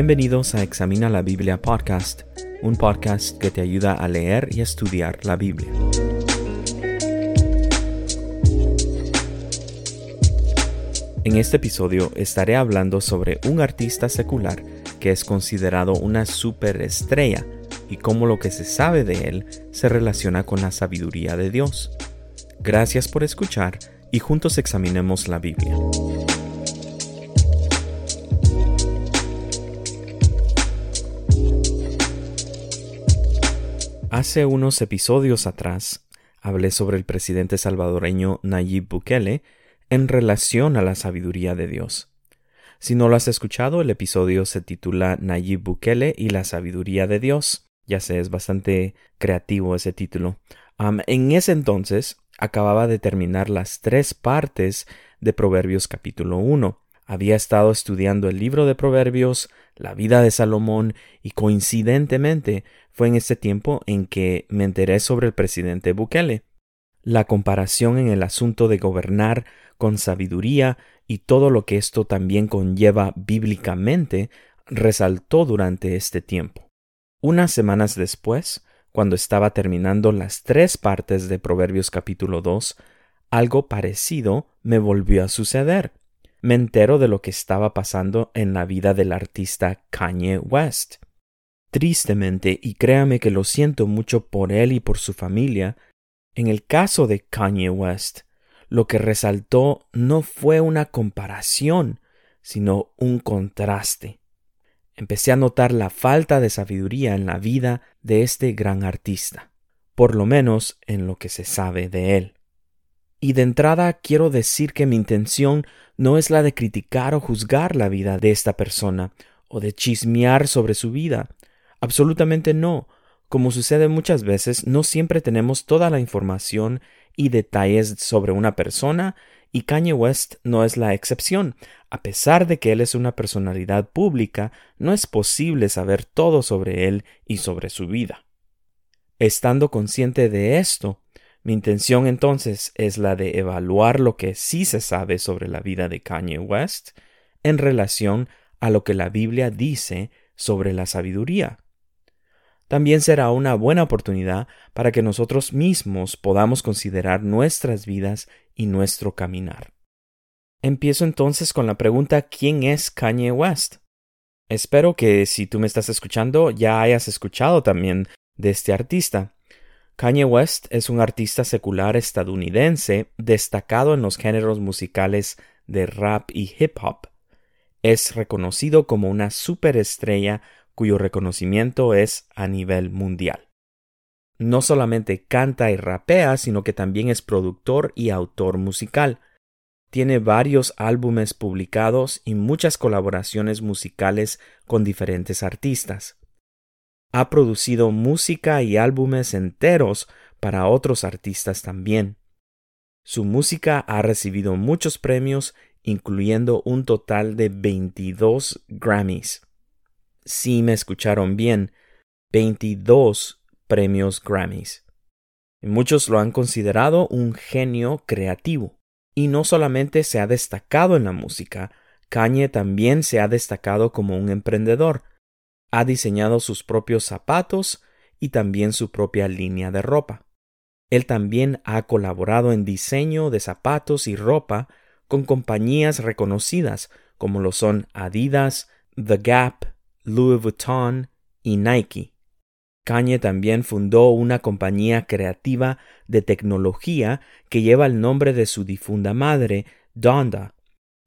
Bienvenidos a Examina la Biblia Podcast, un podcast que te ayuda a leer y estudiar la Biblia. En este episodio estaré hablando sobre un artista secular que es considerado una superestrella y cómo lo que se sabe de él se relaciona con la sabiduría de Dios. Gracias por escuchar y juntos examinemos la Biblia. Hace unos episodios atrás hablé sobre el presidente salvadoreño Nayib Bukele en relación a la sabiduría de Dios. Si no lo has escuchado, el episodio se titula Nayib Bukele y la sabiduría de Dios. Ya sé, es bastante creativo ese título. en ese entonces acababa de terminar las tres partes de Proverbios capítulo 1. Había estado estudiando el libro de Proverbios, la vida de Salomón y coincidentemente fue en este tiempo en que me enteré sobre el presidente Bukele. La comparación en el asunto de gobernar con sabiduría y todo lo que esto también conlleva bíblicamente resaltó durante este tiempo. Unas semanas después, cuando estaba terminando las tres partes de Proverbios capítulo 2, algo parecido me volvió a suceder. Me entero de lo que estaba pasando en la vida del artista Kanye West. Tristemente, y créame que lo siento mucho por él y por su familia, en el caso de Kanye West, lo que resaltó no fue una comparación, sino un contraste. Empecé a notar la falta de sabiduría en la vida de este gran artista, por lo menos en lo que se sabe de él. Y de entrada quiero decir que mi intención no es la de criticar o juzgar la vida de esta persona, o de chismear sobre su vida, Absolutamente no. Como sucede muchas veces, no siempre tenemos toda la información y detalles sobre una persona, y Kanye West no es la excepción. A pesar de que él es una personalidad pública, no es posible saber todo sobre él y sobre su vida. Estando consciente de esto, mi intención entonces es la de evaluar lo que sí se sabe sobre la vida de Kanye West en relación a lo que la Biblia dice sobre la sabiduría también será una buena oportunidad para que nosotros mismos podamos considerar nuestras vidas y nuestro caminar. Empiezo entonces con la pregunta ¿quién es Kanye West? Espero que si tú me estás escuchando ya hayas escuchado también de este artista. Kanye West es un artista secular estadounidense destacado en los géneros musicales de rap y hip hop. Es reconocido como una superestrella cuyo reconocimiento es a nivel mundial. No solamente canta y rapea, sino que también es productor y autor musical. Tiene varios álbumes publicados y muchas colaboraciones musicales con diferentes artistas. Ha producido música y álbumes enteros para otros artistas también. Su música ha recibido muchos premios, incluyendo un total de 22 Grammys si me escucharon bien, 22 premios Grammys. Muchos lo han considerado un genio creativo. Y no solamente se ha destacado en la música, Kanye también se ha destacado como un emprendedor. Ha diseñado sus propios zapatos y también su propia línea de ropa. Él también ha colaborado en diseño de zapatos y ropa con compañías reconocidas como lo son Adidas, The Gap, Louis Vuitton y Nike. Kanye también fundó una compañía creativa de tecnología que lleva el nombre de su difunda madre, Donda,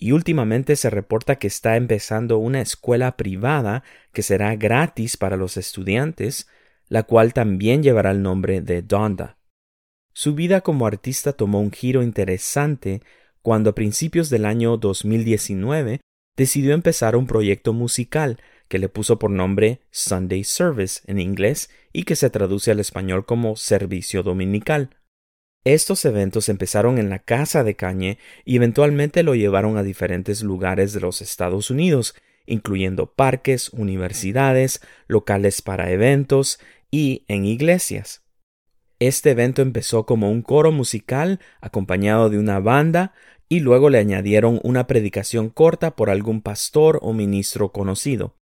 y últimamente se reporta que está empezando una escuela privada que será gratis para los estudiantes, la cual también llevará el nombre de Donda. Su vida como artista tomó un giro interesante cuando a principios del año 2019 decidió empezar un proyecto musical que le puso por nombre Sunday Service en inglés y que se traduce al español como servicio dominical. Estos eventos empezaron en la casa de Cañe y eventualmente lo llevaron a diferentes lugares de los Estados Unidos, incluyendo parques, universidades, locales para eventos y en iglesias. Este evento empezó como un coro musical acompañado de una banda y luego le añadieron una predicación corta por algún pastor o ministro conocido.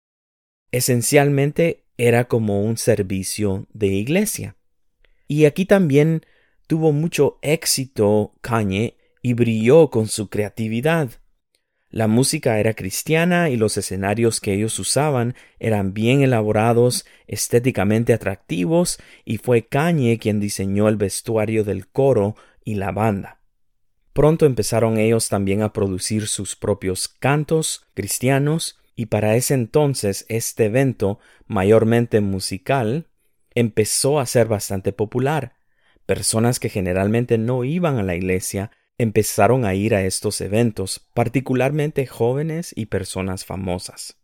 Esencialmente era como un servicio de iglesia. Y aquí también tuvo mucho éxito Kanye y brilló con su creatividad. La música era cristiana y los escenarios que ellos usaban eran bien elaborados, estéticamente atractivos, y fue Kanye quien diseñó el vestuario del coro y la banda. Pronto empezaron ellos también a producir sus propios cantos cristianos, y para ese entonces este evento, mayormente musical, empezó a ser bastante popular. Personas que generalmente no iban a la iglesia empezaron a ir a estos eventos, particularmente jóvenes y personas famosas.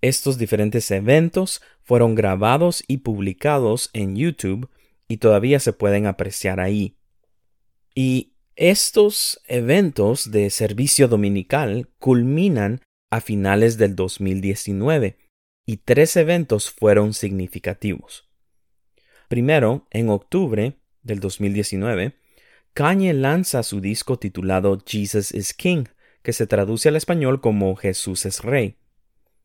Estos diferentes eventos fueron grabados y publicados en YouTube y todavía se pueden apreciar ahí. Y estos eventos de servicio dominical culminan a finales del 2019 y tres eventos fueron significativos. Primero, en octubre del 2019, Kanye lanza su disco titulado Jesus is King, que se traduce al español como Jesús es Rey.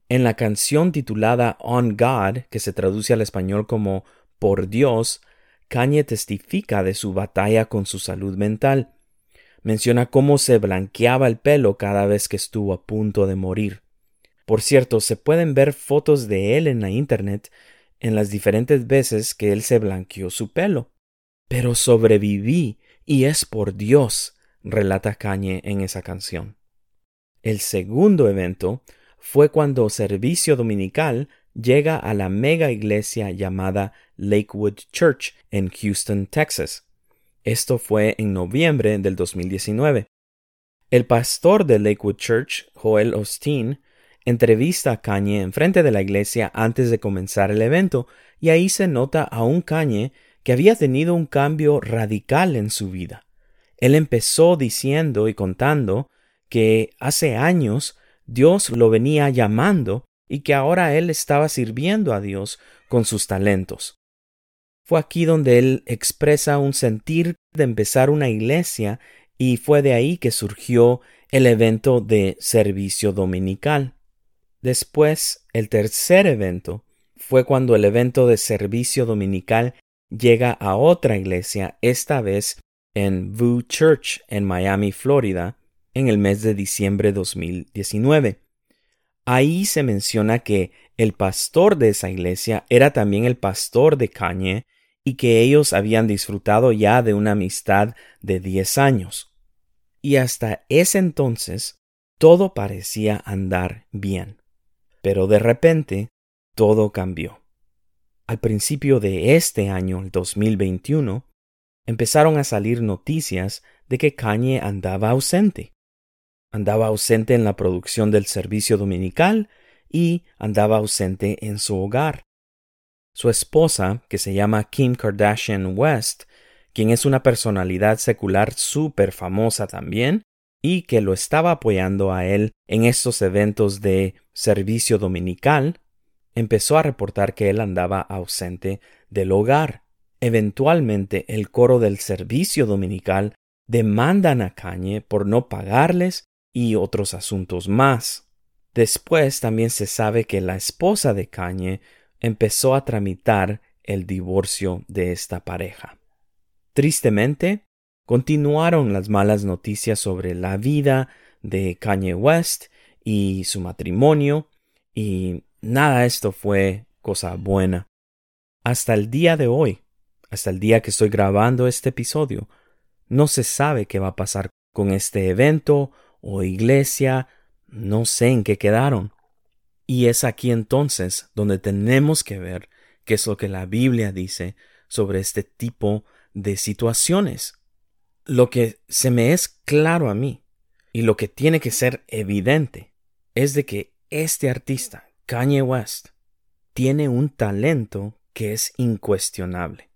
En la canción titulada On God, que se traduce al español como Por Dios, Kanye testifica de su batalla con su salud mental. Menciona cómo se blanqueaba el pelo cada vez que estuvo a punto de morir. Por cierto, se pueden ver fotos de él en la internet en las diferentes veces que él se blanqueó su pelo. Pero sobreviví y es por Dios, relata Kanye en esa canción. El segundo evento fue cuando Servicio Dominical llega a la mega iglesia llamada Lakewood Church en Houston, Texas. Esto fue en noviembre del 2019. El pastor de Lakewood Church, Joel Osteen, entrevista a Kanye enfrente de la iglesia antes de comenzar el evento y ahí se nota a un Kanye que había tenido un cambio radical en su vida. Él empezó diciendo y contando que hace años Dios lo venía llamando y que ahora él estaba sirviendo a Dios con sus talentos. Fue aquí donde él expresa un sentir de empezar una iglesia y fue de ahí que surgió el evento de servicio dominical. Después, el tercer evento fue cuando el evento de servicio dominical llega a otra iglesia, esta vez en Vue Church en Miami, Florida, en el mes de diciembre de 2019. Ahí se menciona que el pastor de esa iglesia era también el pastor de Kanye y que ellos habían disfrutado ya de una amistad de 10 años. Y hasta ese entonces todo parecía andar bien. Pero de repente todo cambió. Al principio de este año, el 2021, empezaron a salir noticias de que Kanye andaba ausente. Andaba ausente en la producción del servicio dominical y andaba ausente en su hogar. Su esposa, que se llama Kim Kardashian West, quien es una personalidad secular súper famosa también, y que lo estaba apoyando a él en estos eventos de servicio dominical, empezó a reportar que él andaba ausente del hogar. Eventualmente el coro del servicio dominical demandan a Cañe por no pagarles y otros asuntos más. Después también se sabe que la esposa de Cañe empezó a tramitar el divorcio de esta pareja. Tristemente, continuaron las malas noticias sobre la vida de Kanye West y su matrimonio, y Nada de esto fue cosa buena. Hasta el día de hoy, hasta el día que estoy grabando este episodio, no se sabe qué va a pasar con este evento o iglesia, no sé en qué quedaron. Y es aquí entonces donde tenemos que ver qué es lo que la Biblia dice sobre este tipo de situaciones. Lo que se me es claro a mí y lo que tiene que ser evidente es de que este artista, Kanye West tiene un talento que es incuestionable.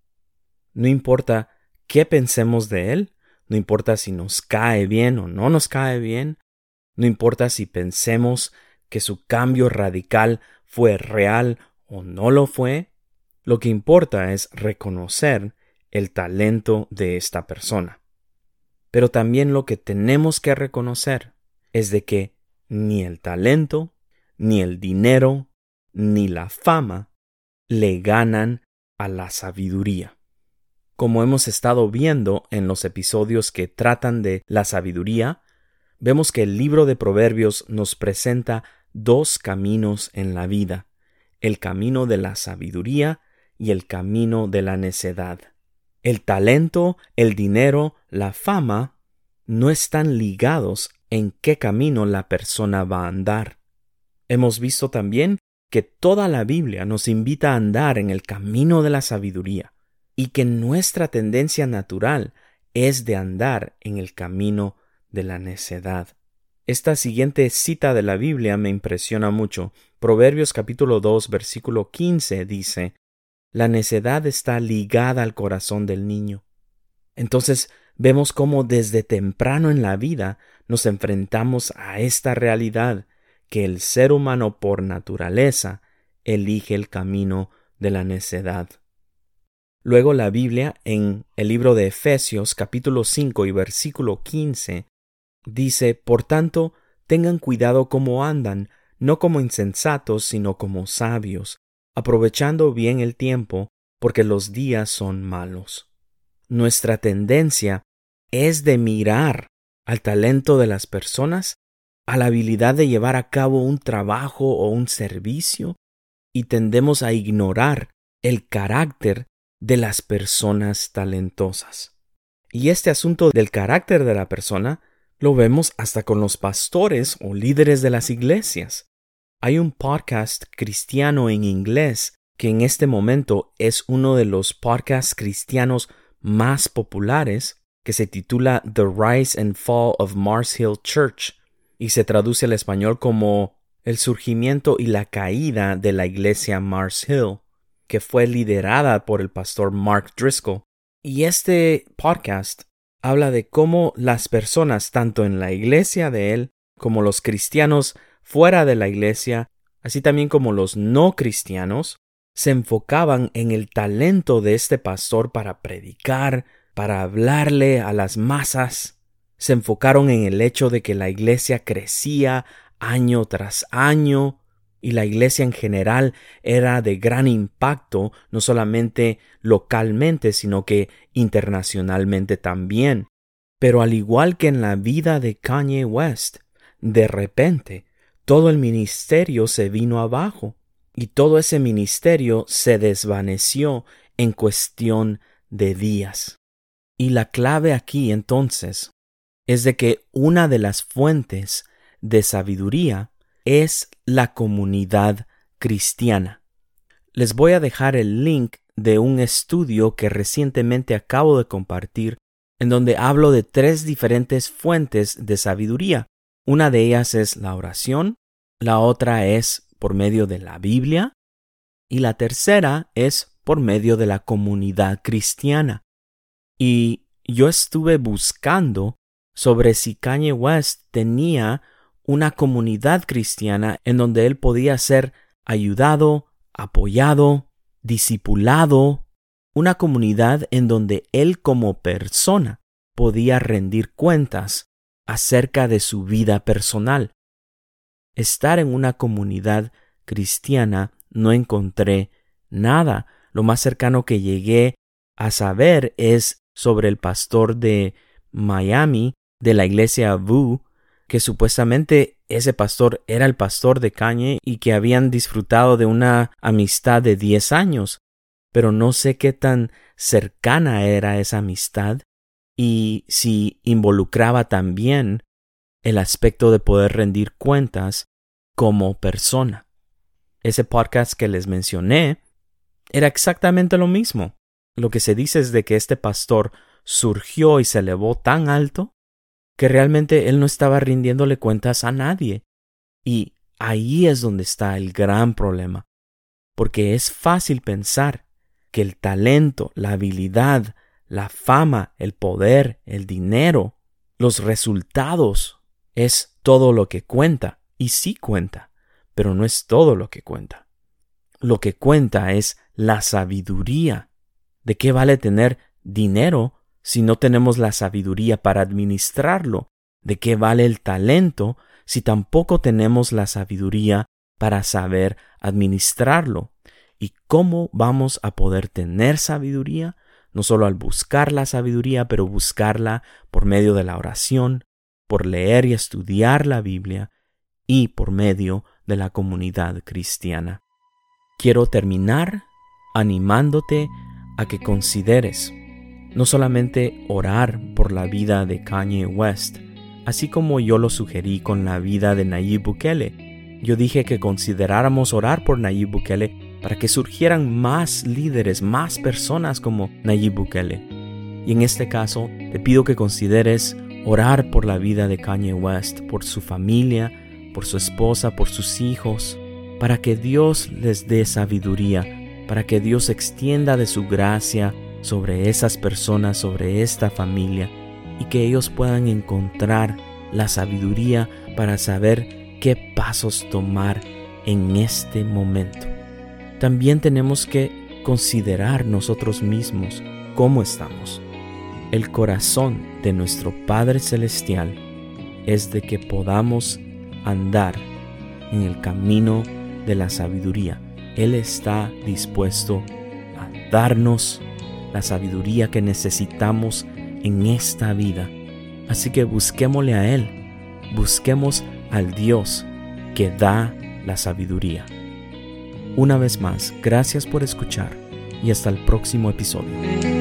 No importa qué pensemos de él, no importa si nos cae bien o no nos cae bien, no importa si pensemos que su cambio radical fue real o no lo fue, lo que importa es reconocer el talento de esta persona. Pero también lo que tenemos que reconocer es de que ni el talento ni el dinero, ni la fama le ganan a la sabiduría. Como hemos estado viendo en los episodios que tratan de la sabiduría, vemos que el libro de Proverbios nos presenta dos caminos en la vida, el camino de la sabiduría y el camino de la necedad. El talento, el dinero, la fama no están ligados en qué camino la persona va a andar. Hemos visto también que toda la Biblia nos invita a andar en el camino de la sabiduría y que nuestra tendencia natural es de andar en el camino de la necedad. Esta siguiente cita de la Biblia me impresiona mucho. Proverbios capítulo 2 versículo 15 dice, La necedad está ligada al corazón del niño. Entonces vemos cómo desde temprano en la vida nos enfrentamos a esta realidad que el ser humano por naturaleza elige el camino de la necedad. Luego la Biblia en el libro de Efesios capítulo 5 y versículo 15 dice, Por tanto, tengan cuidado cómo andan, no como insensatos, sino como sabios, aprovechando bien el tiempo, porque los días son malos. Nuestra tendencia es de mirar al talento de las personas a la habilidad de llevar a cabo un trabajo o un servicio y tendemos a ignorar el carácter de las personas talentosas. Y este asunto del carácter de la persona lo vemos hasta con los pastores o líderes de las iglesias. Hay un podcast cristiano en inglés que en este momento es uno de los podcasts cristianos más populares que se titula The Rise and Fall of Mars Hill Church y se traduce al español como El surgimiento y la caída de la iglesia Mars Hill, que fue liderada por el pastor Mark Driscoll. Y este podcast habla de cómo las personas, tanto en la iglesia de él, como los cristianos fuera de la iglesia, así también como los no cristianos, se enfocaban en el talento de este pastor para predicar, para hablarle a las masas, se enfocaron en el hecho de que la iglesia crecía año tras año y la iglesia en general era de gran impacto no solamente localmente sino que internacionalmente también. Pero al igual que en la vida de Kanye West, de repente todo el ministerio se vino abajo y todo ese ministerio se desvaneció en cuestión de días. Y la clave aquí entonces es de que una de las fuentes de sabiduría es la comunidad cristiana. Les voy a dejar el link de un estudio que recientemente acabo de compartir en donde hablo de tres diferentes fuentes de sabiduría. Una de ellas es la oración, la otra es por medio de la Biblia y la tercera es por medio de la comunidad cristiana. Y yo estuve buscando sobre si Kanye West tenía una comunidad cristiana en donde él podía ser ayudado, apoyado, discipulado, una comunidad en donde él como persona podía rendir cuentas acerca de su vida personal. Estar en una comunidad cristiana no encontré nada. Lo más cercano que llegué a saber es sobre el pastor de Miami de la iglesia Vu, que supuestamente ese pastor era el pastor de Kanye y que habían disfrutado de una amistad de diez años, pero no sé qué tan cercana era esa amistad y si involucraba también el aspecto de poder rendir cuentas como persona. Ese podcast que les mencioné era exactamente lo mismo. Lo que se dice es de que este pastor surgió y se elevó tan alto que realmente él no estaba rindiéndole cuentas a nadie. Y ahí es donde está el gran problema, porque es fácil pensar que el talento, la habilidad, la fama, el poder, el dinero, los resultados es todo lo que cuenta, y sí cuenta, pero no es todo lo que cuenta. Lo que cuenta es la sabiduría. ¿De qué vale tener dinero si no tenemos la sabiduría para administrarlo? ¿De qué vale el talento si tampoco tenemos la sabiduría para saber administrarlo y cómo vamos a poder tener sabiduría, no solo al buscar la sabiduría, pero buscarla por medio de la oración, por leer y estudiar la Biblia y por medio de la comunidad cristiana. Quiero terminar animándote a que consideres no solamente orar por la vida de Kanye West, así como yo lo sugerí con la vida de Nayib Bukele. Yo dije que consideráramos orar por Nayib Bukele para que surgieran más líderes, más personas como Nayib Bukele. Y en este caso, te pido que consideres orar por la vida de Kanye West, por su familia, por su esposa, por sus hijos, para que Dios les dé sabiduría, para que Dios extienda de su gracia sobre esas personas, sobre esta familia, y que ellos puedan encontrar la sabiduría para saber qué pasos tomar en este momento. También tenemos que considerar nosotros mismos cómo estamos. El corazón de nuestro Padre Celestial es de que podamos andar en el camino de la sabiduría. Él está dispuesto a darnos la sabiduría que necesitamos en esta vida. Así que busquémosle a Él, busquemos al Dios que da la sabiduría. Una vez más, gracias por escuchar y hasta el próximo episodio.